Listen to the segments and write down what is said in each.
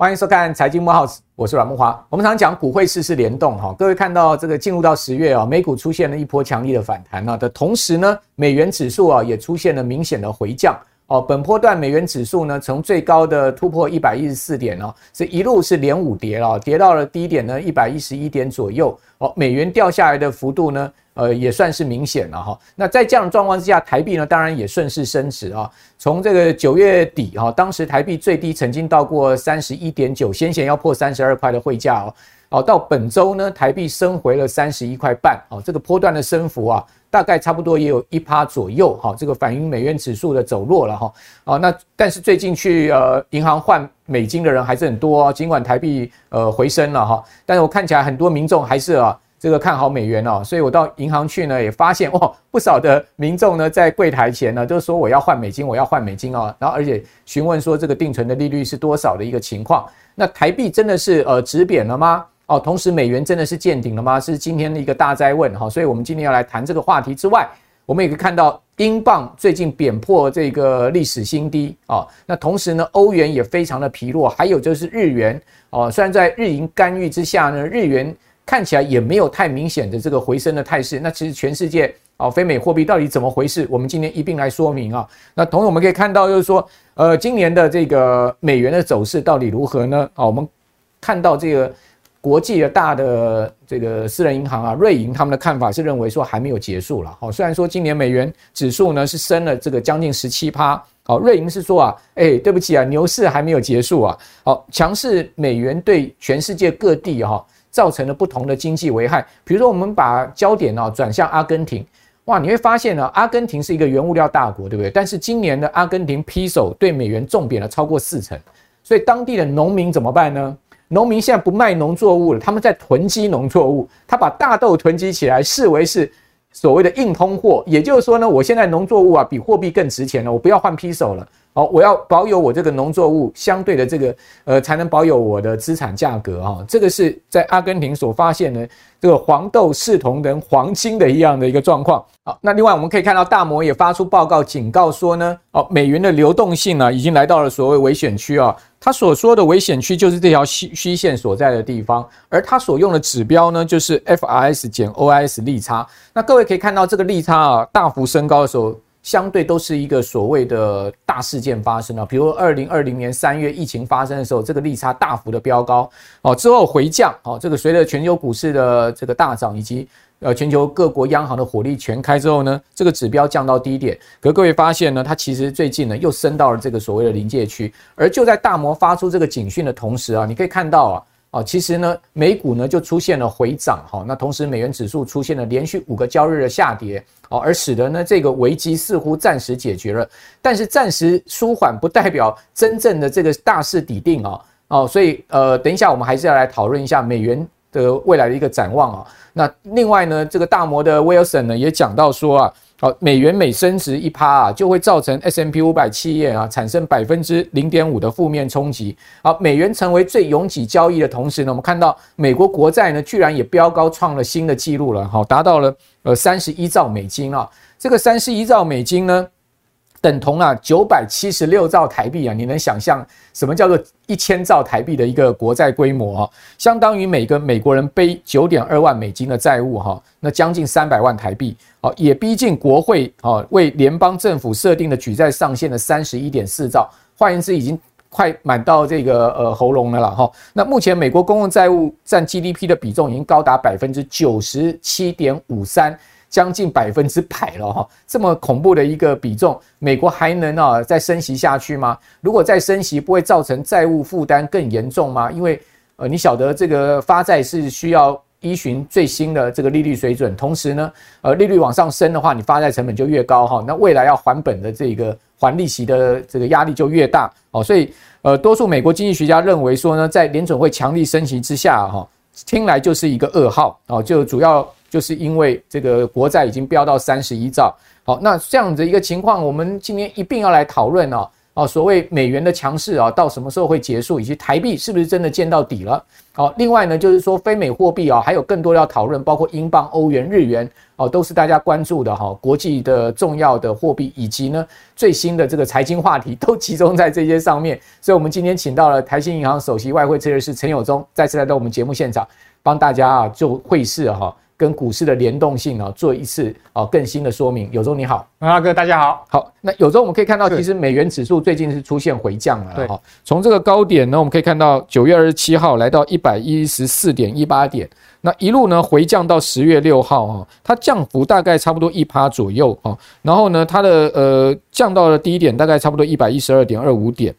欢迎收看财经幕后我是阮木华。我们常讲股汇市是联动哈，各位看到这个进入到十月啊，美股出现了一波强力的反弹啊的同时呢，美元指数啊也出现了明显的回降。哦，本波段美元指数呢，从最高的突破一百一十四点哦，是一路是连五跌了，跌到了低点呢一百一十一点左右。哦，美元掉下来的幅度呢，呃，也算是明显了哈。那在这样的状况之下，台币呢，当然也顺势升值啊。从这个九月底哈，当时台币最低曾经到过三十一点九，先前要破三十二块的汇价哦。哦，到本周呢，台币升回了三十一块半，哦，这个波段的升幅啊。大概差不多也有一趴左右，哈，这个反映美元指数的走弱了，哈，啊，那但是最近去呃银行换美金的人还是很多，尽管台币呃回升了，哈，但是我看起来很多民众还是啊这个看好美元哦，所以我到银行去呢也发现哇，不少的民众呢在柜台前呢都说我要换美金，我要换美金啊，然后而且询问说这个定存的利率是多少的一个情况，那台币真的是呃止贬了吗？哦，同时美元真的是见顶了吗？是今天的一个大灾问哈，所以我们今天要来谈这个话题之外，我们也可以看到英镑最近贬破这个历史新低啊。那同时呢，欧元也非常的疲弱，还有就是日元哦，虽然在日银干预之下呢，日元看起来也没有太明显的这个回升的态势。那其实全世界哦，非美货币到底怎么回事？我们今天一并来说明啊。那同时我们可以看到就是说，呃，今年的这个美元的走势到底如何呢？啊，我们看到这个。国际的大的这个私人银行啊，瑞银他们的看法是认为说还没有结束了。好，虽然说今年美元指数呢是升了这个将近十七趴，好，瑞银是说啊，哎，对不起啊，牛市还没有结束啊。好，强势美元对全世界各地哈造成了不同的经济危害。比如说，我们把焦点呢转向阿根廷，哇，你会发现呢，阿根廷是一个原物料大国，对不对？但是今年的阿根廷 peso 对美元重贬了超过四成，所以当地的农民怎么办呢？农民现在不卖农作物了，他们在囤积农作物。他把大豆囤积起来，视为是所谓的硬通货。也就是说呢，我现在农作物啊比货币更值钱了，我不要换批手了。哦，我要保有我这个农作物相对的这个呃，才能保有我的资产价格哈。这个是在阿根廷所发现的这个黄豆视同等黄金的一样的一个状况。好，那另外我们可以看到大摩也发出报告警告说呢，哦，美元的流动性呢已经来到了所谓危险区啊。他所说的危险区就是这条虚虚线所在的地方，而他所用的指标呢，就是 FRS 减 OIS 利差。那各位可以看到，这个利差啊大幅升高的时候，相对都是一个所谓的大事件发生了。比如二零二零年三月疫情发生的时候，这个利差大幅的飙高哦，之后回降哦，这个随着全球股市的这个大涨以及。呃，全球各国央行的火力全开之后呢，这个指标降到低点。可各位发现呢，它其实最近呢又升到了这个所谓的临界区。而就在大摩发出这个警讯的同时啊，你可以看到啊，啊，其实呢美股呢就出现了回涨哈。那同时美元指数出现了连续五个交易日的下跌，哦，而使得呢这个危机似乎暂时解决了。但是暂时舒缓不代表真正的这个大势底定啊。哦，所以呃，等一下我们还是要来讨论一下美元的未来的一个展望啊。那另外呢，这个大摩的 Wilson 呢也讲到说啊，好，美元每升值一趴啊，就会造成 S&P 五百企业啊产生百分之零点五的负面冲击。好，美元成为最拥挤交易的同时呢，我们看到美国国债呢居然也飙高创了新的纪录了，好，达到了呃三十一兆美金啊，这个三十一兆美金呢。等同啊九百七十六兆台币啊，你能想象什么叫做一千兆台币的一个国债规模啊？相当于每个美国人背九点二万美金的债务哈，那将近三百万台币，好，也逼近国会啊为联邦政府设定的举债上限的三十一点四兆，换言之，已经快满到这个呃喉咙了了哈。那目前美国公共债务占 GDP 的比重已经高达百分之九十七点五三。将近百分之百了哈，这么恐怖的一个比重，美国还能啊再升息下去吗？如果再升息，不会造成债务负担更严重吗？因为呃，你晓得这个发债是需要依循最新的这个利率水准，同时呢，呃，利率往上升的话，你发债成本就越高哈，那未来要还本的这个还利息的这个压力就越大哦，所以呃，多数美国经济学家认为说呢，在联准会强力升息之下哈，听来就是一个噩耗哦，就主要。就是因为这个国债已经飙到三十一兆，好，那这样子一个情况，我们今天一并要来讨论哦。哦，所谓美元的强势啊，到什么时候会结束，以及台币是不是真的见到底了？好，另外呢，就是说非美货币啊，还有更多要讨论，包括英镑、欧元、日元哦，都是大家关注的哈，国际的重要的货币，以及呢最新的这个财经话题都集中在这些上面。所以，我们今天请到了台新银行首席外汇策略师陈友忠，再次来到我们节目现场，帮大家啊就汇市哈。跟股市的联动性啊，做一次啊更新的说明。有忠你好，阿哥大家好。好，那有忠我们可以看到，其实美元指数最近是出现回降了。对，从这个高点呢，我们可以看到九月二十七号来到一百一十四点一八点，那一路呢回降到十月六号哈，它降幅大概差不多一趴左右啊。然后呢，它的呃降到了低点大概差不多一百一十二点二五点。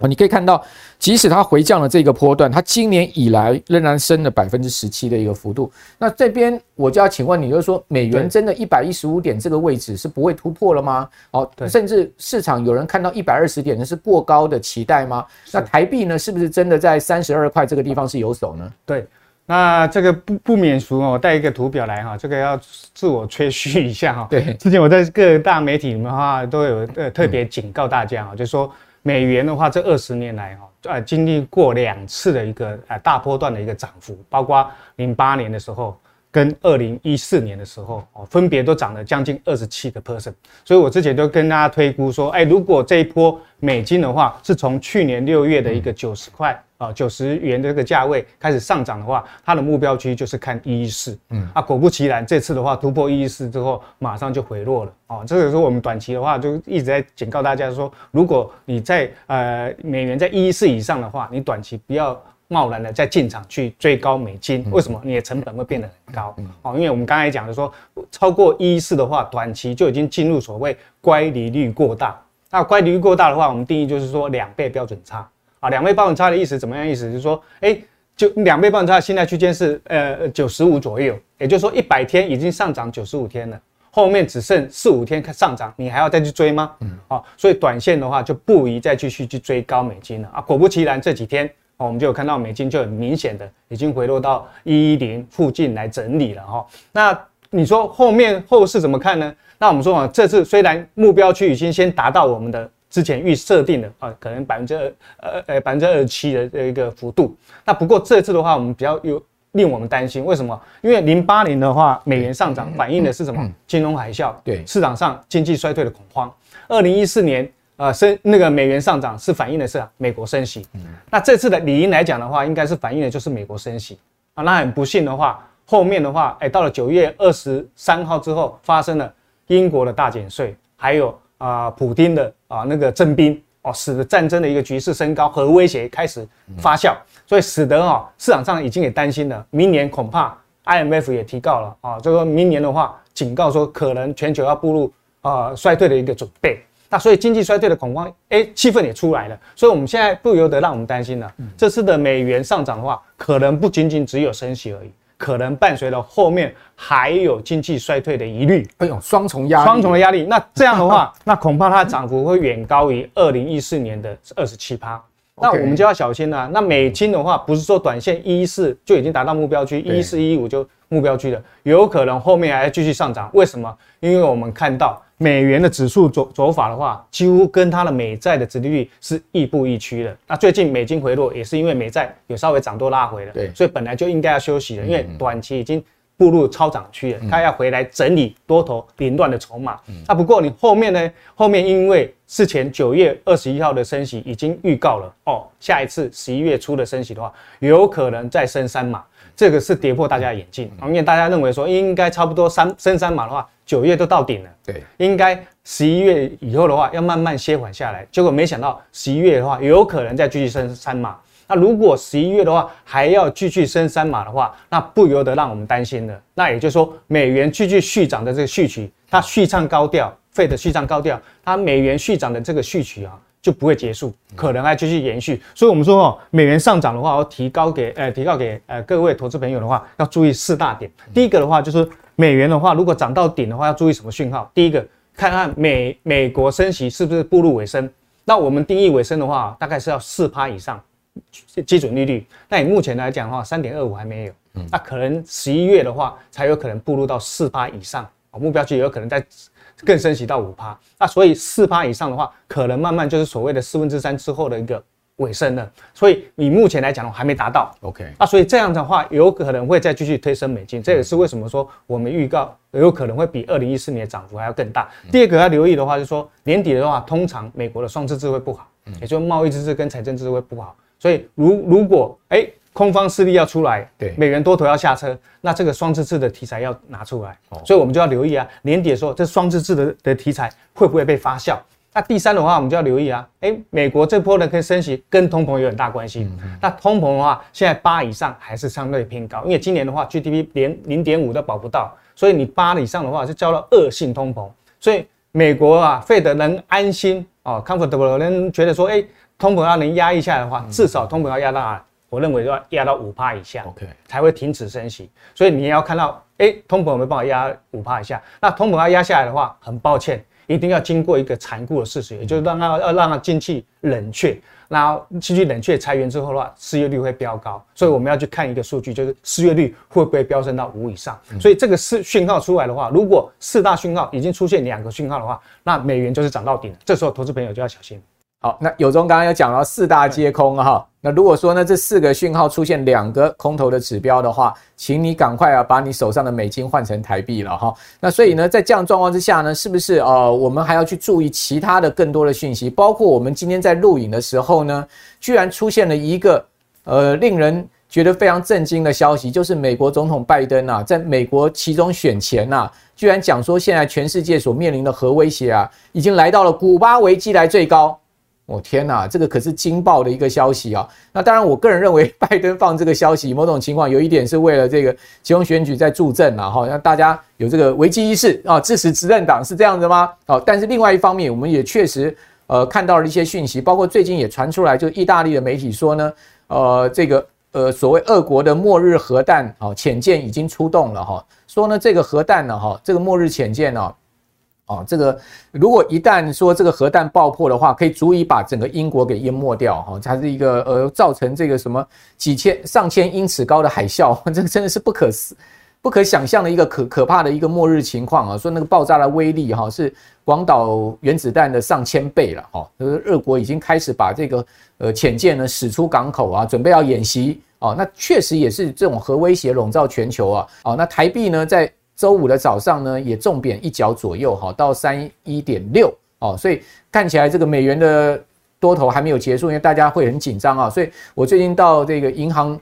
你可以看到，即使它回降了这个波段，它今年以来仍然升了百分之十七的一个幅度。那这边我就要请问你，就是说美元真的一百一十五点这个位置是不会突破了吗？哦，甚至市场有人看到一百二十点，的是过高的期待吗？那台币呢，是不是真的在三十二块这个地方是有手呢？对，那这个不不免俗哦，我带一个图表来哈，这个要自我吹嘘一下哈。对，之前我在各大媒体里面的话都有呃特别警告大家啊，就是说。美元的话，这二十年来哈，呃，经历过两次的一个呃大波段的一个涨幅，包括零八年的时候跟二零一四年的时候，哦，分别都涨了将近二十七个 percent。所以我之前都跟大家推估说，哎，如果这一波美金的话，是从去年六月的一个九十块。啊，九十元的这个价位开始上涨的话，它的目标区就是看一一四。嗯，啊，果不其然，这次的话突破一一四之后，马上就回落了。哦，这个时候我们短期的话就一直在警告大家说，如果你在呃美元在一一四以上的话，你短期不要贸然的再进场去追高美金。为什么？你的成本会变得很高。哦，因为我们刚才讲的说，超过一一四的话，短期就已经进入所谓乖离率过大。那乖离率过大的话，我们定义就是说两倍标准差。啊，两倍标准差的意思怎么样？意思就是说，哎、欸，就两倍标准差，现在区间是呃九十五左右，也就是说一百天已经上涨九十五天了，后面只剩四五天上涨，你还要再去追吗？嗯，啊，所以短线的话就不宜再继续去追高美金了啊。果不其然，这几天哦，我们就有看到美金就很明显的已经回落到一一零附近来整理了哈。那你说后面后市怎么看呢？那我们说啊，这次虽然目标区已经先达到我们的。之前预设定的啊，可能百分之二呃呃百分之二十七的这一个幅度。那不过这次的话，我们比较有令我们担心，为什么？因为零八年的话，美元上涨反映的是什么？金融海啸，对市场上经济衰退的恐慌。二零一四年啊升那个美元上涨是反映的是美国升息。那这次的理应来讲的话，应该是反映的就是美国升息啊。那很不幸的话，后面的话，哎，到了九月二十三号之后，发生了英国的大减税，还有。啊，普丁的啊那个征兵哦，使得战争的一个局势升高，核威胁开始发酵，所以使得啊市场上已经也担心了，明年恐怕 IMF 也提告了啊，就说明年的话警告说可能全球要步入啊衰退的一个准备，那所以经济衰退的恐慌，哎，气氛也出来了，所以我们现在不由得让我们担心了，这次的美元上涨的话，可能不仅仅只有升息而已。可能伴随着后面还有经济衰退的疑虑，哎呦，双重压力，双重的压力。那这样的话，那恐怕它的涨幅会远高于二零一四年的二十七趴。那我们就要小心了。那美金的话，不是说短线一一四就已经达到目标区，一一四一五就目标区了，有可能后面还要继续上涨。为什么？因为我们看到。美元的指数走走法的话，几乎跟它的美债的殖利率是亦步亦趋的。那最近美金回落，也是因为美债有稍微涨多拉回了。对，所以本来就应该要休息了，因为短期已经步入超涨区了，它要回来整理多头凌乱的筹码。那不过你后面呢？后面因为事前九月二十一号的升息已经预告了哦，下一次十一月初的升息的话，有可能再升三码。这个是跌破大家的眼镜，因为大家认为说应该差不多三升三码的话，九月都到顶了，对，应该十一月以后的话要慢慢歇缓下来。结果没想到十一月的话有可能再继续升三码。那如果十一月的话还要继续升三码的话，那不由得让我们担心了。那也就是说，美元继续续涨的这个序曲，它续唱高调费的续唱高调，它美元续涨的这个序曲啊。就不会结束，可能还继续延续。所以，我们说哦，美元上涨的话，我提高给呃，提高给呃各位投资朋友的话，要注意四大点。第一个的话，就是美元的话，如果涨到顶的话，要注意什么讯号？第一个，看看美美国升息是不是步入尾声。那我们定义尾声的话，大概是要四趴以上基准利率。那你目前来讲的话，三点二五还没有，那可能十一月的话，才有可能步入到四趴以上。哦，目标区也有可能再更升息到五趴。那所以四趴以上的话，可能慢慢就是所谓的四分之三之后的一个尾声了。所以你目前来讲还没达到。OK，那所以这样的话，有可能会再继续推升美金。这也是为什么说我们预告有可能会比二零一四年的涨幅还要更大。第二个要留意的话，就是说年底的话，通常美国的双赤字会不好，也就是贸易赤字跟财政赤字会不好。所以如如果哎。欸空方势力要出来，对，美元多头要下车，那这个双字字的题材要拿出来，哦，所以我们就要留意啊，年底的时候这双字字的的题材会不会被发酵？那第三的话，我们就要留意啊，哎，美国这波呢可以升息，跟通膨有很大关系。那通膨的话，现在八以上还是相对偏高，因为今年的话 GDP 连零点五都保不到，所以你八以上的话是交了恶性通膨，所以美国啊费德能安心哦，comfortable 能觉得说，哎，通膨要能压抑下来的话，至少通膨要压到哪？我认为要压到五帕以下，OK，才会停止升息。所以你也要看到，哎，通膨有没有办法压五帕以下？那通膨要压下来的话，很抱歉，一定要经过一个残酷的事实，也就是让它要让它经济冷却，然后经济冷却裁员之后的话，失业率会飙高。所以我们要去看一个数据，就是失业率会不会飙升到五以上？所以这个是讯号出来的话，如果四大讯号已经出现两个讯号的话，那美元就是涨到顶了。这时候投资朋友就要小心。好，那有忠刚刚有讲到四大皆空哈，那如果说呢这四个讯号出现两个空头的指标的话，请你赶快啊把你手上的美金换成台币了哈。那所以呢在这样状况之下呢，是不是呃我们还要去注意其他的更多的讯息？包括我们今天在录影的时候呢，居然出现了一个呃令人觉得非常震惊的消息，就是美国总统拜登啊，在美国其中选前呐，居然讲说现在全世界所面临的核威胁啊，已经来到了古巴危机来最高。我、天哪，这个可是惊爆的一个消息啊！那当然，我个人认为 拜登放这个消息，某种情况有一点是为了这个期中选举在助阵啊，哈，让大家有这个危机意识啊，支持执政党是这样子吗？哦，但是另外一方面，我们也确实呃看到了一些讯息，包括最近也传出来，就意大利的媒体说呢，呃，这个呃所谓俄国的末日核弹啊潜舰已经出动了哈，说呢这个核弹呢哈，这个末日潜舰呢。哦，这个如果一旦说这个核弹爆破的话，可以足以把整个英国给淹没掉哈，它是一个呃造成这个什么几千上千英尺高的海啸，这个真的是不可思不可想象的一个可可怕的一个末日情况啊！说那个爆炸的威力哈是广岛原子弹的上千倍了哈，呃，俄国已经开始把这个呃潜舰呢驶出港口啊，准备要演习啊，那确实也是这种核威胁笼罩全球啊！哦，那台币呢在。周五的早上呢，也重贬一角左右，哈，到三一点六哦，所以看起来这个美元的多头还没有结束，因为大家会很紧张啊。所以我最近到这个银行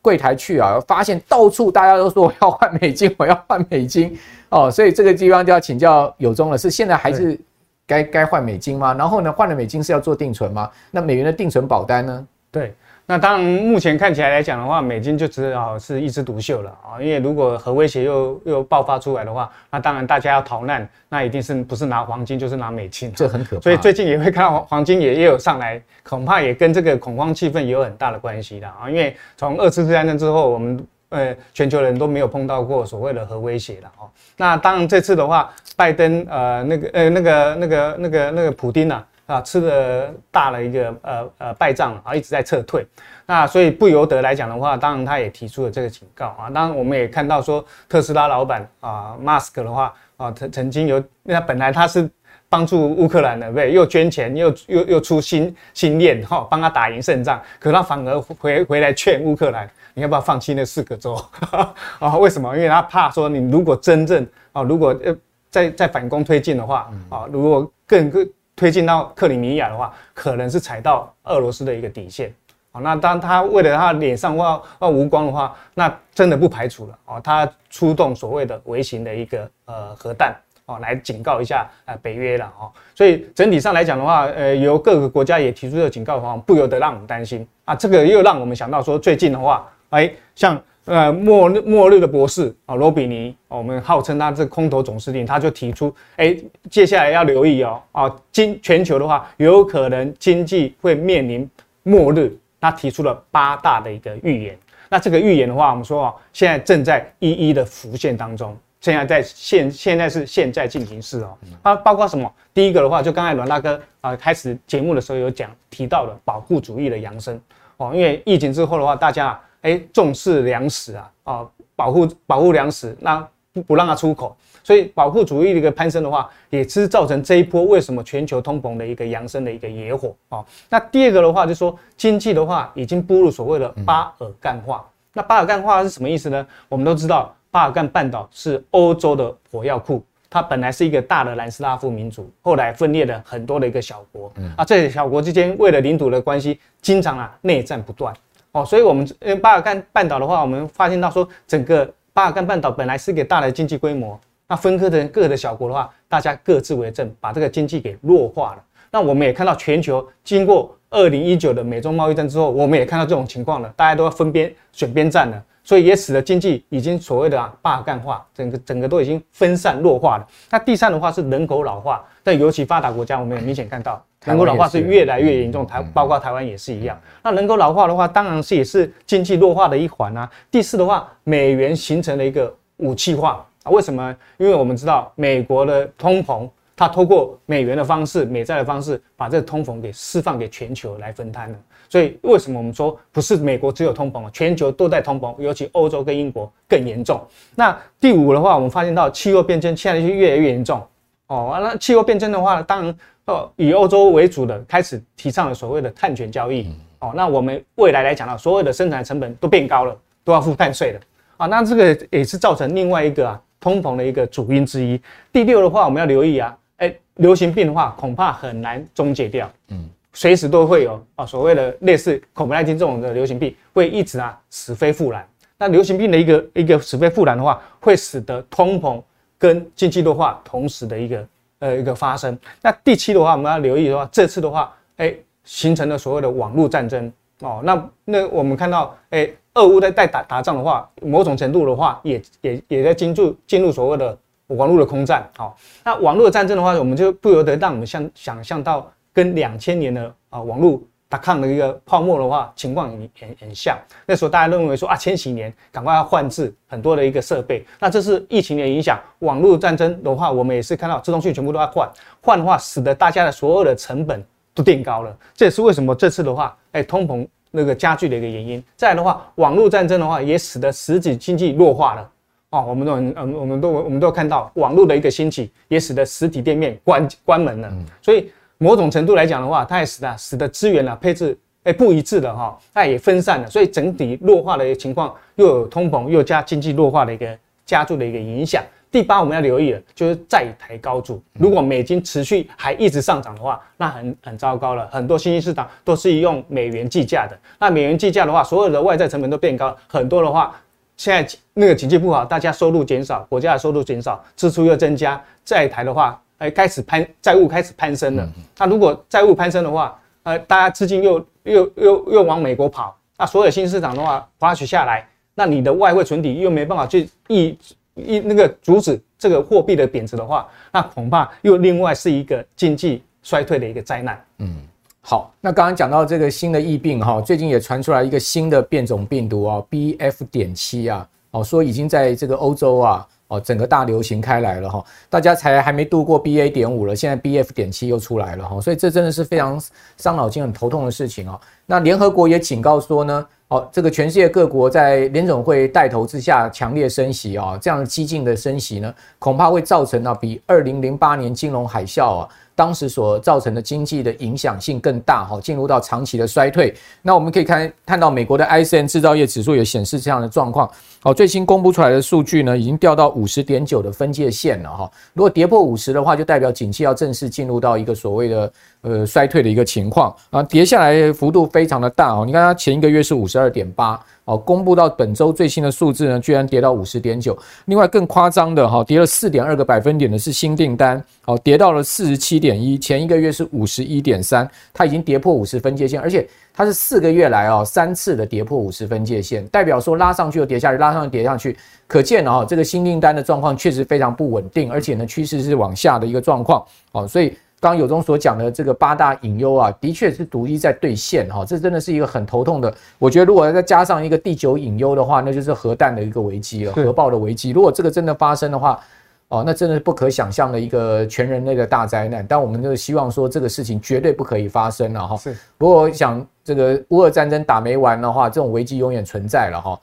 柜台去啊，发现到处大家都说我要换美金，我要换美金哦，所以这个地方就要请教有忠了，是现在还是该该换美金吗？然后呢，换了美金是要做定存吗？那美元的定存保单呢？对。那当然，目前看起来来讲的话，美金就只好是一枝独秀了啊！因为如果核威胁又又爆发出来的话，那当然大家要逃难，那一定是不是拿黄金就是拿美金，这很可怕。所以最近也会看到黄金也也有上来，恐怕也跟这个恐慌气氛也有很大的关系的啊！因为从二次战争之后，我们呃全球人都没有碰到过所谓的核威胁了哦。那当然这次的话，拜登呃那个呃那个那个那个那个普丁啊。啊，吃了大了一个呃呃败仗啊，一直在撤退。那所以不由得来讲的话，当然他也提出了这个警告啊。当然我们也看到说，特斯拉老板啊，马斯克的话啊，曾曾经有，因为他本来他是帮助乌克兰的，对不对？又捐钱，又又又出新新链哈，帮他打赢胜仗。可他反而回回来劝乌克兰，你要不要放弃那四个州 啊？为什么？因为他怕说，你如果真正啊，如果呃再再反攻推进的话啊，如果更更。推进到克里米亚的话，可能是踩到俄罗斯的一个底线。好，那当他为了他脸上要要无光的话，那真的不排除了哦，他出动所谓的微型的一个呃核弹哦，来警告一下呃北约了哦。所以整体上来讲的话，呃，由各个国家也提出了警告的话，不由得让我们担心啊。这个又让我们想到说，最近的话，哎，像。呃，末日末日的博士啊，罗比尼，我们号称他这空头总司令，他就提出，哎，接下来要留意哦，啊，经全球的话，有可能经济会面临末日，他提出了八大的一个预言。那这个预言的话，我们说啊，现在正在一一的浮现当中，现在在现现在是现在进行式哦，它包括什么？第一个的话，就刚才阮大哥啊开始节目的时候有讲提到了保护主义的扬升哦，因为疫情之后的话，大家。哎，重视粮食啊，啊，保护保护粮食，那不不让它出口。所以保护主义的一个攀升的话，也是造成这一波为什么全球通膨的一个扬升的一个野火啊。那第二个的话，就是说经济的话已经步入所谓的巴尔干化。那巴尔干化是什么意思呢？我们都知道，巴尔干半岛是欧洲的火药库，它本来是一个大的南斯拉夫民族，后来分裂了很多的一个小国。啊，这些小国之间为了领土的关系，经常啊内战不断。哦，所以我们因为巴尔干半岛的话，我们发现到说，整个巴尔干半岛本来是一个大的经济规模。那分割成各个的小国的话，大家各自为政，把这个经济给弱化了。那我们也看到全球经过二零一九的美中贸易战之后，我们也看到这种情况了，大家都要分边选边站了，所以也使得经济已经所谓的啊巴尔干化，整个整个都已经分散弱化了。那第三的话是人口老化，但尤其发达国家，我们也明显看到人口老化是越来越严重，台包括台湾也是一样。那人口老化的话，当然是也是经济弱化的一环啊。第四的话，美元形成了一个武器化。啊，为什么？因为我们知道美国的通膨，它通过美元的方式、美债的方式，把这个通膨给释放给全球来分摊了。所以，为什么我们说不是美国只有通膨啊？全球都在通膨，尤其欧洲跟英国更严重。那第五的话，我们发现到气候变迁现在就越来越严重哦。那气候变迁的话，当然哦，以欧洲为主的开始提倡了所谓的碳权交易哦。那我们未来来讲到，所有的生产成本都变高了，都要付碳税了啊。那这个也是造成另外一个啊。通膨的一个主因之一。第六的话，我们要留意啊，哎，流行病的话，恐怕很难终结掉。嗯，随时都会有啊，所谓的类似 COVID-19 这种的流行病，会一直啊死灰复燃。那流行病的一个一个死灰复燃的话，会使得通膨跟经济弱化同时的一个呃一个发生。那第七的话，我们要留意的话，这次的话，哎，形成了所谓的网络战争哦。那那我们看到，哎。俄乌在在打打仗的话，某种程度的话也，也也在进入进入所谓的网络的空战。好，那网络战争的话，我们就不由得让我们想想象到跟两千年的啊网络打抗的一个泡沫的话情况很很很像。那时候大家认为说啊，千禧年赶快要换置很多的一个设备。那这是疫情的影响，网络战争的话，我们也是看到这东西全部都要换，换的话使得大家的所有的成本都垫高了。这也是为什么这次的话，哎，通膨。那个加剧的一个原因，再来的话，网络战争的话，也使得实体经济弱化了哦。我们都很嗯，我们都我们都看到网络的一个兴起，也使得实体店面关关门了。所以某种程度来讲的话，它也使得使得资源啊配置哎不一致的哈，它也分散了。所以整体弱化的一个情况，又有通膨，又加经济弱化的一个加速的一个影响。第八，我们要留意的，就是债台高筑。如果美金持续还一直上涨的话，那很很糟糕了。很多新兴市场都是用美元计价的，那美元计价的话，所有的外债成本都变高，很多的话，现在那个经济不好，大家收入减少，国家的收入减少，支出又增加，债台的话，哎，开始攀债务开始攀升了。那如果债务攀升的话，呃，大家资金又又又又往美国跑，那所有新市场的话，滑取下来，那你的外汇存底又没办法去抑。一那个阻止这个货币的贬值的话，那恐怕又另外是一个经济衰退的一个灾难。嗯，好，那刚刚讲到这个新的疫病哈，最近也传出来一个新的变种病毒啊，BF. 点七啊，哦，说已经在这个欧洲啊，哦，整个大流行开来了哈，大家才还没度过 BA. 点五了，现在 BF. 点七又出来了哈，所以这真的是非常伤脑筋、很头痛的事情啊。那联合国也警告说呢。哦，这个全世界各国在联总会带头之下强烈升息啊，这样激进的升息呢，恐怕会造成啊比二零零八年金融海啸啊当时所造成的经济的影响性更大哈，进入到长期的衰退。那我们可以看看到美国的 ISM 制造业指数也显示这样的状况。好，最新公布出来的数据呢，已经掉到五十点九的分界线了哈。如果跌破五十的话，就代表景气要正式进入到一个所谓的呃衰退的一个情况啊。跌下来幅度非常的大哦。你看它前一个月是五十二点八。哦，公布到本周最新的数字呢，居然跌到五十点九。另外更夸张的哈，跌了四点二个百分点的是新订单，哦，跌到了四十七点一。前一个月是五十一点三，它已经跌破五十分界线，而且它是四个月来哦三次的跌破五十分界线，代表说拉上去又跌下去，拉上去跌下去，可见哦这个新订单的状况确实非常不稳定，而且呢趋势是往下的一个状况。哦，所以。刚刚有中所讲的这个八大隐忧啊，的确是独一在兑现哈，这真的是一个很头痛的。我觉得如果再加上一个第九隐忧的话，那就是核弹的一个危机了，核爆的危机。如果这个真的发生的话，哦，那真的是不可想象的一个全人类的大灾难。但我们就希望说这个事情绝对不可以发生了哈。是。不过我想这个乌俄战争打没完的话，这种危机永远存在了哈。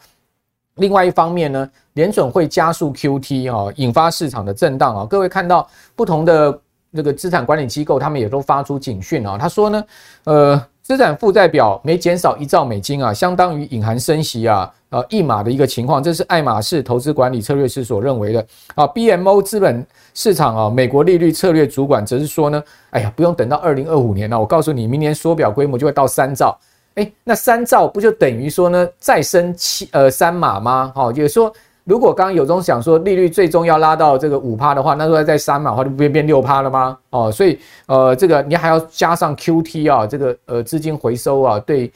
另外一方面呢，联准会加速 QT 哦，引发市场的震荡啊。各位看到不同的这个资产管理机构，他们也都发出警讯啊。他说呢，呃。资产负债表每减少一兆美金啊，相当于隐含升息啊，呃一码的一个情况，这是爱马仕投资管理策略师所认为的啊。BMO 资本市场啊，美国利率策略主管则是说呢，哎呀，不用等到二零二五年了，我告诉你，明年缩表规模就会到三兆，诶，那三兆不就等于说呢，再升七呃三码吗？好，也说。如果刚刚有中想说利率最终要拉到这个五趴的话，那如果再三嘛的话，就不变变六趴了吗？哦，所以呃，这个你还要加上 QT 啊，这个呃资金回收啊，对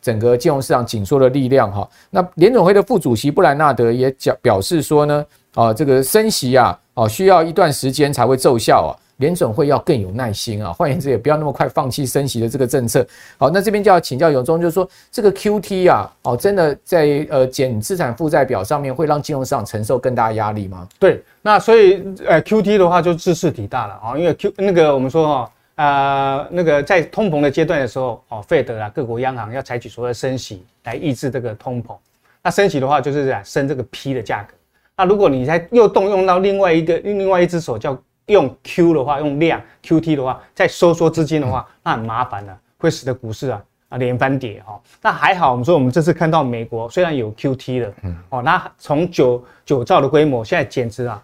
整个金融市场紧缩的力量哈、那联准会的副主席布兰纳德也讲表示说呢，啊，这个升息啊，哦、啊，需要一段时间才会奏效啊。联准会要更有耐心啊，换言之，也不要那么快放弃升息的这个政策。好，那这边就要请教永忠，就是说这个 QT 啊，哦，真的在呃减资产负债表上面会让金融市场承受更大压力吗？对，那所以呃 QT 的话就兹事体大了啊，因为 Q 那个我们说哈，呃那个在通膨的阶段的时候，哦，费德啊各国央行要采取所谓升息来抑制这个通膨。那升息的话就是在升这个 P 的价格。那如果你再又动用到另外一个另外一只手叫用 Q 的话，用量 QT 的话，再收缩资金的话，那很麻烦了，会使得股市啊啊连番跌哈。那还好，我们说我们这次看到美国虽然有 QT 了，嗯，哦，那从九九兆的规模，现在减持啊，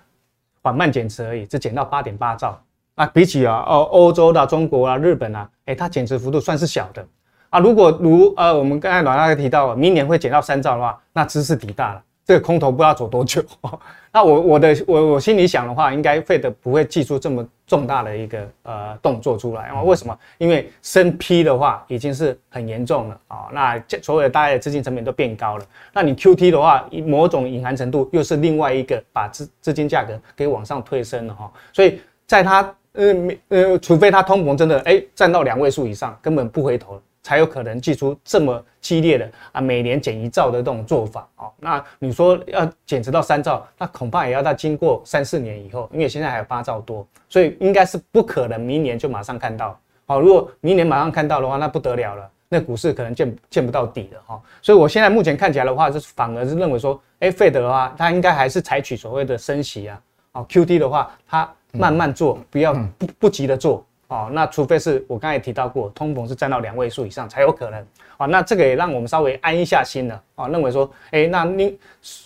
缓慢减持而已，只减到八点八兆。啊，比起啊哦欧洲的中国啊、日本啊，哎，它减持幅度算是小的啊。如果如呃我们刚才老大哥提到，明年会减到三兆的话，那知识底大了。这个空头不知道走多久，那我我的我我心里想的话，应该费德不会祭出这么重大的一个呃动作出来啊？为什么？因为升 P 的话已经是很严重了啊，那这所有的大家的资金成本都变高了。那你 QT 的话，某种隐含程度又是另外一个把资资金价格给往上推升了哈。所以在他呃呃，除非他通膨真的哎占到两位数以上，根本不回头。才有可能祭出这么激烈的啊，每年减一兆的这种做法哦。那你说要减持到三兆，那恐怕也要在经过三四年以后，因为现在还有八兆多，所以应该是不可能明年就马上看到。好，如果明年马上看到的话，那不得了了，那股市可能见见不到底了哈。所以我现在目前看起来的话，是反而是认为说，哎费德的话，它应该还是采取所谓的升息啊，哦，QT 的话，他慢慢做，不要不不急的做。哦，那除非是我刚才提到过，通膨是占到两位数以上才有可能。哦，那这个也让我们稍微安一下心了。哦，认为说，哎、那你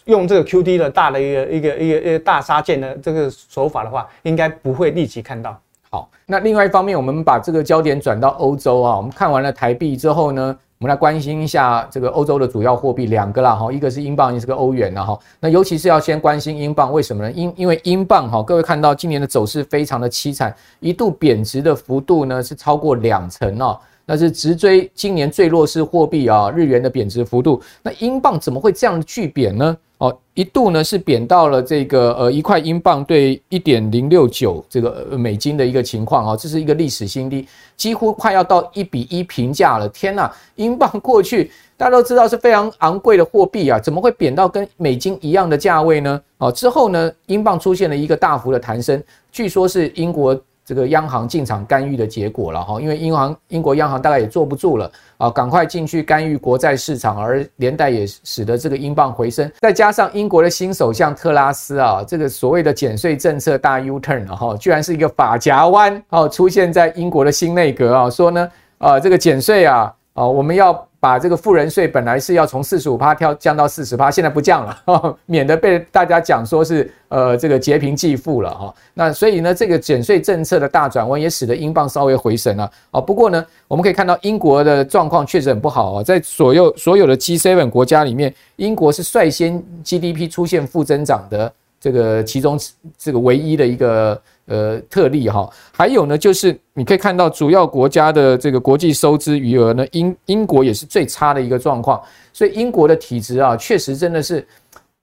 用这个 QD 的大的一个一个一个一个大杀剑的这个手法的话，应该不会立即看到。好，那另外一方面，我们把这个焦点转到欧洲啊，我们看完了台币之后呢，我们来关心一下这个欧洲的主要货币两个啦哈，一个是英镑，一个是个欧元啦哈。那尤其是要先关心英镑，为什么呢？因因为英镑哈，各位看到今年的走势非常的凄惨，一度贬值的幅度呢是超过两成哦。那是直追今年最弱势货币啊，日元的贬值幅度。那英镑怎么会这样巨贬呢？哦，一度呢是贬到了这个呃一块英镑兑一点零六九这个美金的一个情况啊，这是一个历史新低，几乎快要到一比一平价了。天呐，英镑过去大家都知道是非常昂贵的货币啊，怎么会贬到跟美金一样的价位呢？哦，之后呢，英镑出现了一个大幅的弹升，据说是英国。这个央行进场干预的结果了哈，因为英行英国央行大概也坐不住了啊，赶快进去干预国债市场，而连带也使得这个英镑回升。再加上英国的新首相特拉斯啊，这个所谓的减税政策大 U turn 哈，居然是一个发夹弯哦，出现在英国的新内阁啊，说呢啊这个减税啊啊我们要。把这个富人税本来是要从四十五趴跳降到四十趴，现在不降了，呵 免得被大家讲说是呃这个劫贫济富了哈。那所以呢，这个减税政策的大转弯也使得英镑稍微回升了啊。不过呢，我们可以看到英国的状况确实很不好啊，在所有所有的 G7 国家里面，英国是率先 GDP 出现负增长的这个其中这个唯一的一个。呃，特例哈，还有呢，就是你可以看到主要国家的这个国际收支余额呢，英英国也是最差的一个状况，所以英国的体质啊，确实真的是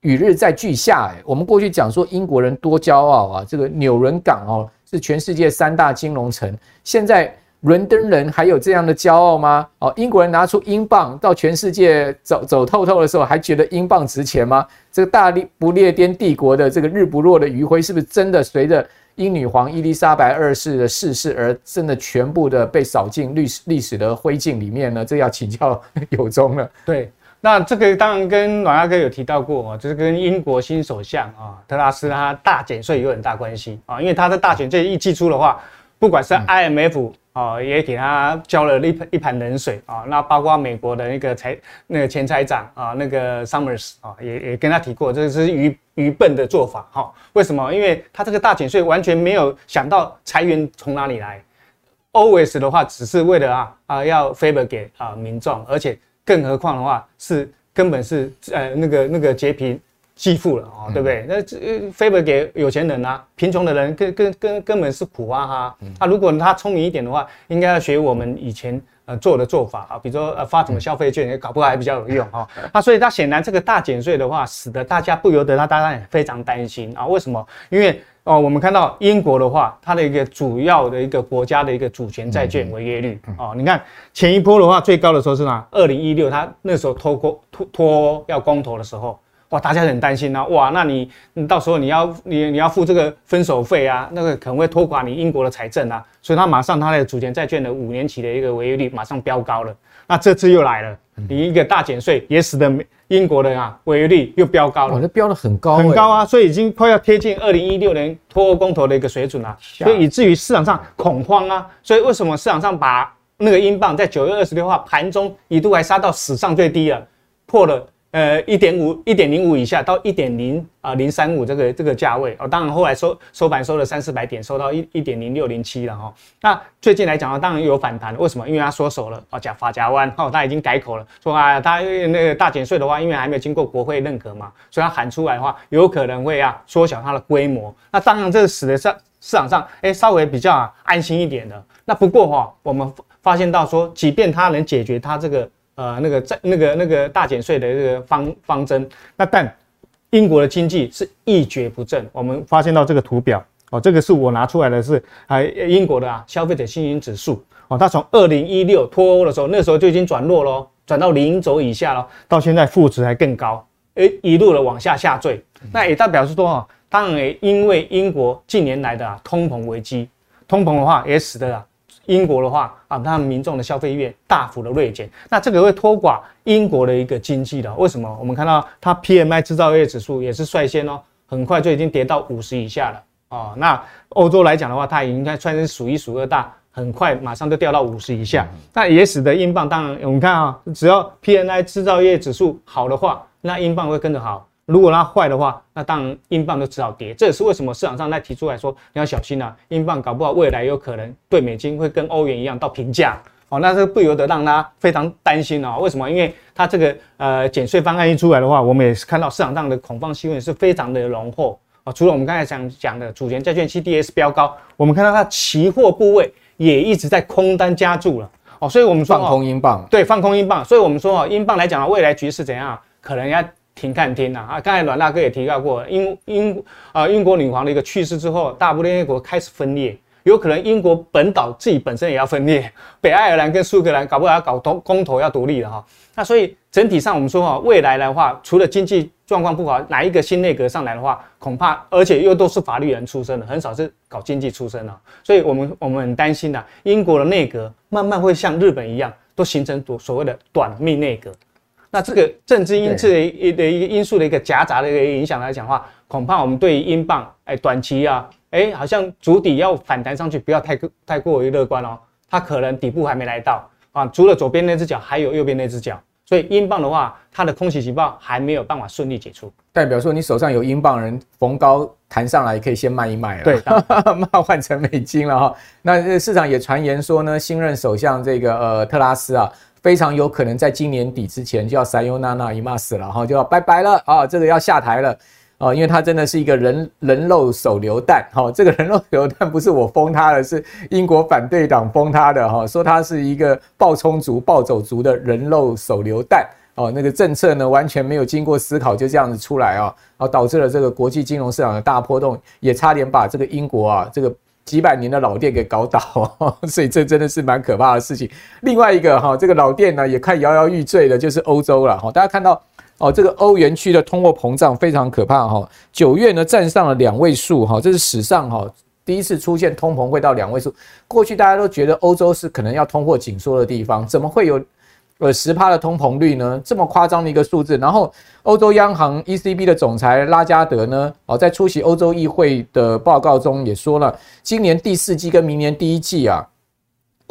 与日再俱下哎。我们过去讲说英国人多骄傲啊，这个纽伦港哦是全世界三大金融城，现在。伦敦人还有这样的骄傲吗？哦，英国人拿出英镑到全世界走走透透的时候，还觉得英镑值钱吗？这个大不列颠帝国的这个日不落的余晖，是不是真的随着英女皇伊丽莎白二世的逝世而真的全部的被扫进历史历史的灰烬里面呢？这要请教有忠了。对，那这个当然跟阮大哥有提到过啊，就是跟英国新首相啊特拉斯他大减税有很大关系啊，因为他的大减税一祭出的话，不管是 IMF 啊，也给他浇了一盆一盆冷水啊，那包括美国的那个财那个前财长啊，那个 Summers 啊，也也跟他提过，这是愚愚笨的做法哈。为什么？因为他这个大减税完全没有想到裁员从哪里来，always 的话只是为了啊啊要 favor 给啊民众，而且。更何况的话，是根本是呃那个那个劫贫济富了啊、哦，对不对？那这 favor 给有钱人啊，贫穷的人根根根根本是苦啊哈。他、啊、如果他聪明一点的话，应该要学我们以前呃做的做法啊，比如说呃发什么消费券，也搞不好还比较有用哈。那、啊、所以他显然这个大减税的话，使得大家不由得他当然也非常担心啊。为什么？因为哦，我们看到英国的话，它的一个主要的一个国家的一个主权债券违约率哦，你看前一波的话最高的时候是哪？二零一六，它那时候拖过拖拖要公投的时候，哇，大家很担心啊，哇，那你你到时候你要你你要付这个分手费啊，那个可能会拖垮你英国的财政啊，所以它马上它的主权债券的五年期的一个违约率马上飙高了。那这次又来了，你一个大减税也使得英国人啊违约率又飙高了，这飙得很高，很高啊，所以已经快要贴近二零一六年脱欧公投的一个水准了，所以以至于市场上恐慌啊，所以为什么市场上把那个英镑在九月二十六号盘中一度还杀到史上最低了，破了。呃，一点五，一点零五以下到一点零啊零三五这个这个价位哦，当然后来收收盘收了三四百点，收到一一点零六零七了哈。那最近来讲呢，当然有反弹，为什么？因为他缩手了哦，讲法夹弯哦，他已经改口了，说啊，他那个大减税的话，因为还没有经过国会认可嘛，所以他喊出来的话，有可能会啊缩小它的规模。那当然这使得上市场上哎、稍微比较、安心一点的。那不过哈，我们发现到说，即便它能解决它这个。呃，那个在那个那个大减税的这个方方针，那但英国的经济是一蹶不振。我们发现到这个图表哦，这个是我拿出来的是啊，英国的啊消费者信心指数哦，它从二零一六脱欧的时候，那时候就已经转弱喽，转到零轴以下了，到现在负值还更高，诶，一路的往下下坠。那也代表是说啊，当然也因为英国近年来的啊通膨危机，通膨的话也使得啊。英国的话啊，他们民众的消费意愿大幅的锐减，那这个会拖垮英国的一个经济的。为什么？我们看到它 PMI 制造业指数也是率先哦，很快就已经跌到五十以下了哦。那欧洲来讲的话，它也应该算是数一数二大，很快马上就掉到五十以下。那也使得英镑，当然我们看啊，只要 PMI 制造业指数好的话，那英镑会跟着好。如果它坏的话，那当然英镑就只好跌。这也是为什么市场上在提出来说，你要小心啊，英镑搞不好未来有可能对美金会跟欧元一样到平价哦，那这不由得让他非常担心哦。为什么？因为它这个呃减税方案一出来的话，我们也是看到市场上的恐慌气氛是非常的浓厚啊。除了我们刚才讲讲的主权债券 CDS 飙高，我们看到它期货部位也一直在空单加注了哦，所以我们说放空英镑，对，放空英镑。所以我们说哦，英镑来讲啊未来局势怎样？可能要。停看听呐啊！刚才阮大哥也提到过，英英啊英国女皇的一个去世之后，大不列颠国开始分裂，有可能英国本岛自己本身也要分裂，北爱尔兰跟苏格兰搞不好要搞公公投要独立了哈。那所以整体上我们说哈，未来的话，除了经济状况不好，哪一个新内阁上来的话，恐怕而且又都是法律人出身的，很少是搞经济出身的，所以我们我们很担心的，英国的内阁慢慢会像日本一样，都形成所所谓的短命内阁。那这个政治因素的一的一个因素的一个夹杂的一个影响来讲的话，恐怕我们对于英镑，哎，短期啊，哎，好像主底要反弹上去，不要太太过于乐观哦。它可能底部还没来到啊，除了左边那只脚，还有右边那只脚。所以英镑的话，它的空袭警报还没有办法顺利解除，代表说你手上有英镑人逢高弹上来，可以先卖一卖了，对，卖换成美金了哈。那市场也传言说呢，新任首相这个呃特拉斯啊。非常有可能在今年底之前就要さよならいます了哈，就要拜拜了啊，这个要下台了啊，因为他真的是一个人人肉手榴弹哈，这个人肉手榴弹不是我封他的，是英国反对党封他的哈，说他是一个暴冲族、暴走族的人肉手榴弹哦，那个政策呢完全没有经过思考就这样子出来啊，啊导致了这个国际金融市场的大波动，也差点把这个英国啊这个。 几百年的老店给搞倒，所以这真的是蛮可怕的事情。另外一个哈，这个老店呢也快摇摇欲坠的，就是欧洲了哈。大家看到哦，这个欧元区的通货膨胀非常可怕哈。九月呢站上了两位数哈，这是史上哈第一次出现通膨会到两位数。过去大家都觉得欧洲是可能要通货紧缩的地方，怎么会有呃十趴的通膨率呢？这么夸张的一个数字。然后欧洲央行 ECB 的总裁拉加德呢，哦，在出席欧洲议会的报告中也说了，今年第四季跟明年第一季啊。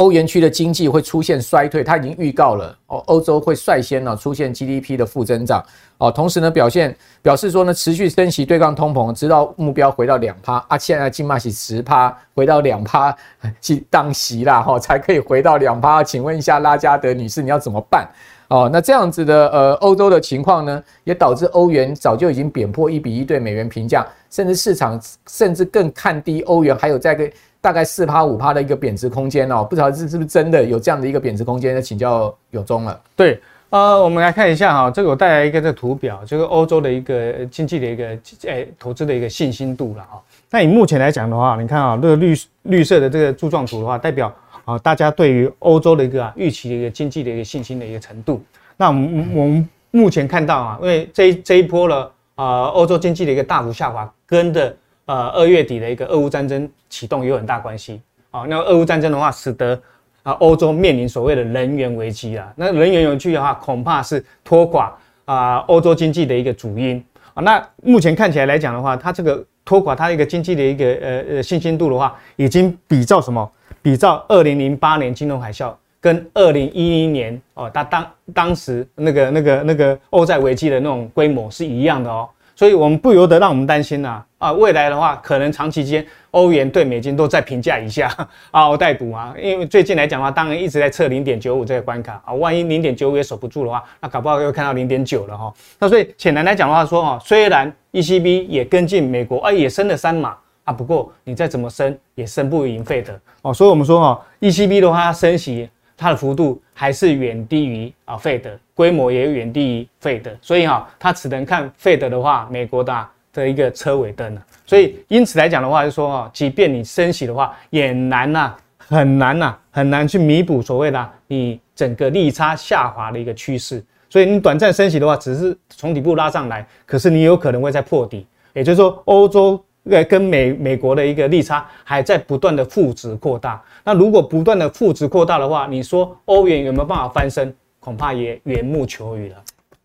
欧元区的经济会出现衰退，他已经预告了哦，欧洲会率先呢出现 GDP 的负增长哦，同时呢表现表示说呢持续升息对抗通膨，直到目标回到两趴啊，现在金马是十趴，回到两趴去 当息啦哈，才可以回到两趴。请问一下拉加德女士，你要怎么办哦？那这样子的呃欧洲的情况呢，也导致欧元早就已经贬破一比一对美元评价，甚至市场甚至更看低欧元，还有在个。大概四趴五趴的一个贬值空间哦，不知道是是不是真的有这样的一个贬值空间？那请教永忠了。对，呃，我们来看一下哈，这个我带来一个这图表，就是欧洲的一个经济的一个诶、投资的一个信心度了哈。那以目前来讲的话，你看啊，这个绿绿色的这个柱状图的话，代表啊大家对于欧洲的一个预期的一个经济的一个信心的一个程度。那我们我们目前看到啊，因为这一这一波了啊，欧洲经济的一个大幅下滑，跟的。呃，二月底的一个俄乌战争启动有很大关系啊。那俄乌战争的话，使得啊欧洲面临所谓的能源危机啊。那能源危机的话，恐怕是拖垮啊欧洲经济的一个主因啊。那目前看起来来讲的话，它这个拖垮它一个经济的一个呃呃信心度的话，已经比照什么？比照二零零八年金融海啸跟二零一零年哦，它当当时那个那个那个欧债危机的那种规模是一样的哦。所以，我们不由得让我们担心呐啊，未来的话，可能长期间欧元对美金都在平价以下嗷嗷待哺啊。因为最近来讲的话，当然一直在测零点九五这个关卡啊，万一零点九五也守不住的话，那搞不好又看到零点九了哈。那所以浅谈来讲的话说哈，虽然 ECB 也跟进美国，啊，也升了三码啊，不过你再怎么升也升不赢费德哦。所以我们说哈，ECB 的话它升息。它的幅度还是远低于啊费德，规模也远低于费德，所以哈，它只能看费德的话，美国的的一个车尾灯了。所以因此来讲的话，就说哈，即便你升息的话，也难呐，很难呐，很难去弥补所谓的你整个利差下滑的一个趋势。所以你短暂升息的话，只是从底部拉上来，可是你有可能会再破底。也就是说，欧洲。呃，跟美美国的一个利差还在不断的负值扩大。那如果不断的负值扩大的话，你说欧元有没有办法翻身？恐怕也缘木求鱼了。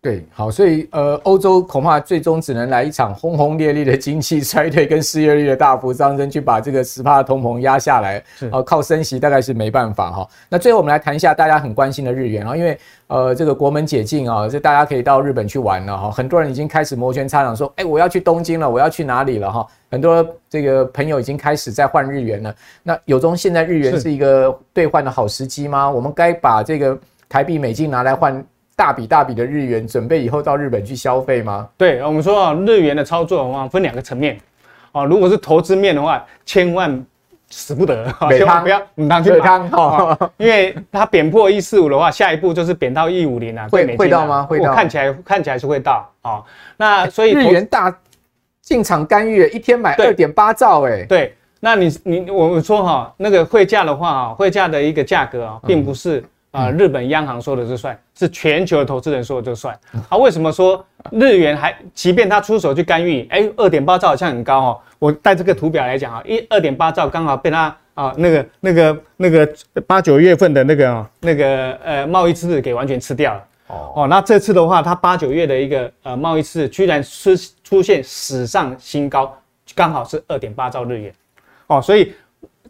对，好，所以呃，欧洲恐怕最终只能来一场轰轰烈烈的经济衰退跟失业率的大幅上升，去把这个十趴的通膨压下来。是，呃，靠升息大概是没办法哈。那最后我们来谈一下大家很关心的日元啊，因为呃，这个国门解禁啊，这大家可以到日本去玩了哈。很多人已经开始摩拳擦掌说，哎，我要去东京了，我要去哪里了哈？很多这个朋友已经开始在换日元了。那有中现在日元是一个兑换的好时机吗？我们该把这个台币美金拿来换？大笔大笔的日元，准备以后到日本去消费吗？对，我们说啊，日元的操作的话分两个层面，啊，如果是投资面的话，千万使不得，千万不要你当去买，因为它贬破一四五的话，下一步就是贬到一五零啊，会会到吗？会到，看起来看起来是会到啊。那所以日元大进场干预，一天买二点八兆，哎，对，那你你我们说哈，那个汇价的话啊，汇价的一个价格啊，并不是。啊，日本央行说的是算，是全球的投资人说的就算。啊，为什么说日元还，即便他出手去干预，哎，二点八兆好像很高哦。我带这个图表来讲啊，一二点八兆刚好被他啊那个那个那个八九月份的那个那个呃贸易赤字给完全吃掉了。哦哦，那这次的话，它八九月的一个呃贸易赤字居然出出现史上新高，刚好是二点八兆日元。哦，所以。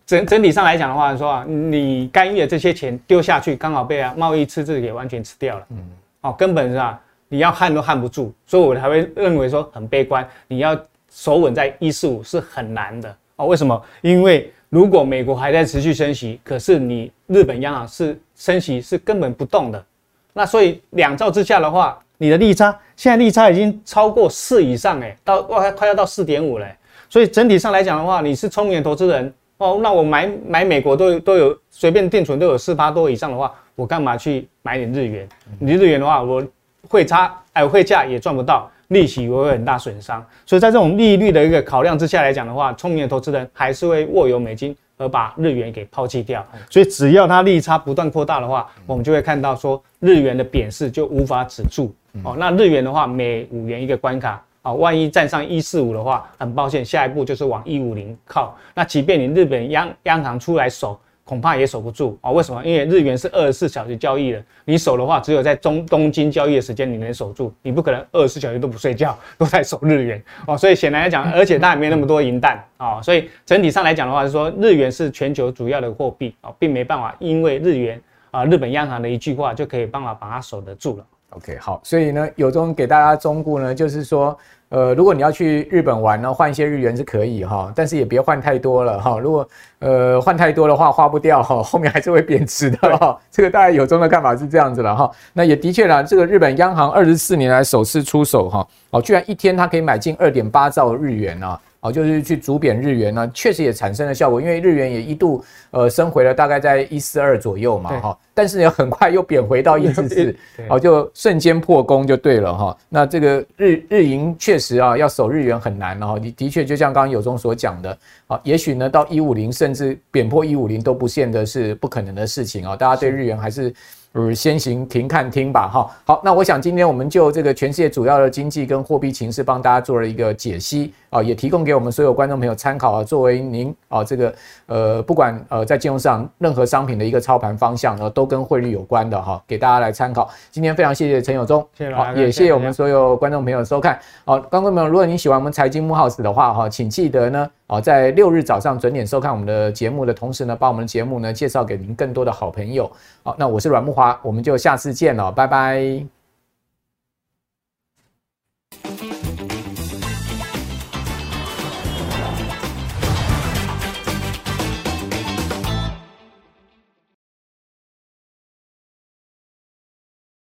整整体上来讲的话，说啊，你干预的这些钱丢下去，刚好被啊贸易赤字给完全吃掉了。嗯，哦，根本是啊，你要焊都焊不住，所以我才会认为说很悲观。你要守稳在一四五是很难的哦。为什么？因为如果美国还在持续升息，可是你日本央行是升息是根本不动的，那所以两兆之下的话，你的利差现在利差已经超过四以上哎，到哇快要到四点五了。所以整体上来讲的话，你是聪明的投资人。哦，那我买买美国都都有随便定存都有四八多以上的话，我干嘛去买点日元？你日元的话，我汇差哎汇价也赚不到，利息我会有很大损伤。所以在这种利率的一个考量之下来讲的话，聪明的投资人还是会握有美金而把日元给抛弃掉。所以只要它利差不断扩大的话，我们就会看到说日元的贬势就无法止住。哦，那日元的话，每五元一个关卡。啊，万一站上一四五的话，很抱歉，下一步就是往一五零靠。那即便你日本央央行出来守，恐怕也守不住啊。为什么？因为日元是二十四小时交易的，你守的话，只有在中东京交易的时间你能守住，你不可能二十四小时都不睡觉 都在守日元哦。所以显然来讲，而且它也没那么多银弹啊。所以整体上来讲的话，是说日元是全球主要的货币啊，并没办法因为日元啊日本央行的一句话就可以办法把它守得住了。OK，好，所以呢，有中给大家忠告呢，就是说。呃，如果你要去日本玩呢，换一些日元是可以哈，但是也别换太多了哈。如果呃换太多的话，花不掉哈，后面还是会贬值的哈。这个大家有中的看法是这样子了哈。那也的确啦，这个日本央行二十四年来首次出手哈，哦，居然一天它可以买进二点八兆日元啊。哦，就是去逐贬日元呢，确实也产生了效果，因为日元也一度呃升回了大概在一四二左右嘛，哈，但是也很快又贬回到 一四四，哦，就瞬间破功就对了哈。那这个日日银确实啊，要守日元很难哦，你的确就像刚刚有中所讲的，啊，也许呢到一五零甚至贬破一五零都不见得是不可能的事情啊，大家对日元还是。呃，先行停看听吧，哈。好，那我想今天我们就这个全世界主要的经济跟货币情势，帮大家做了一个解析啊，也提供给我们所有观众朋友参考啊，作为您啊这个呃不管呃在金融市场任何商品的一个操盘方向呢，都跟汇率有关的哈，给大家来参考。今天非常谢谢陈友忠，谢谢好，也谢谢我们所有观众朋友的收看。好，观众朋友，如果您喜欢我们财经木 house 的话哈，请记得呢。好，在六日早上准点收看我们的节目的同时呢，把我们的节目呢介绍给您更多的好朋友。好，那我是阮木华，我们就下次见了，拜拜。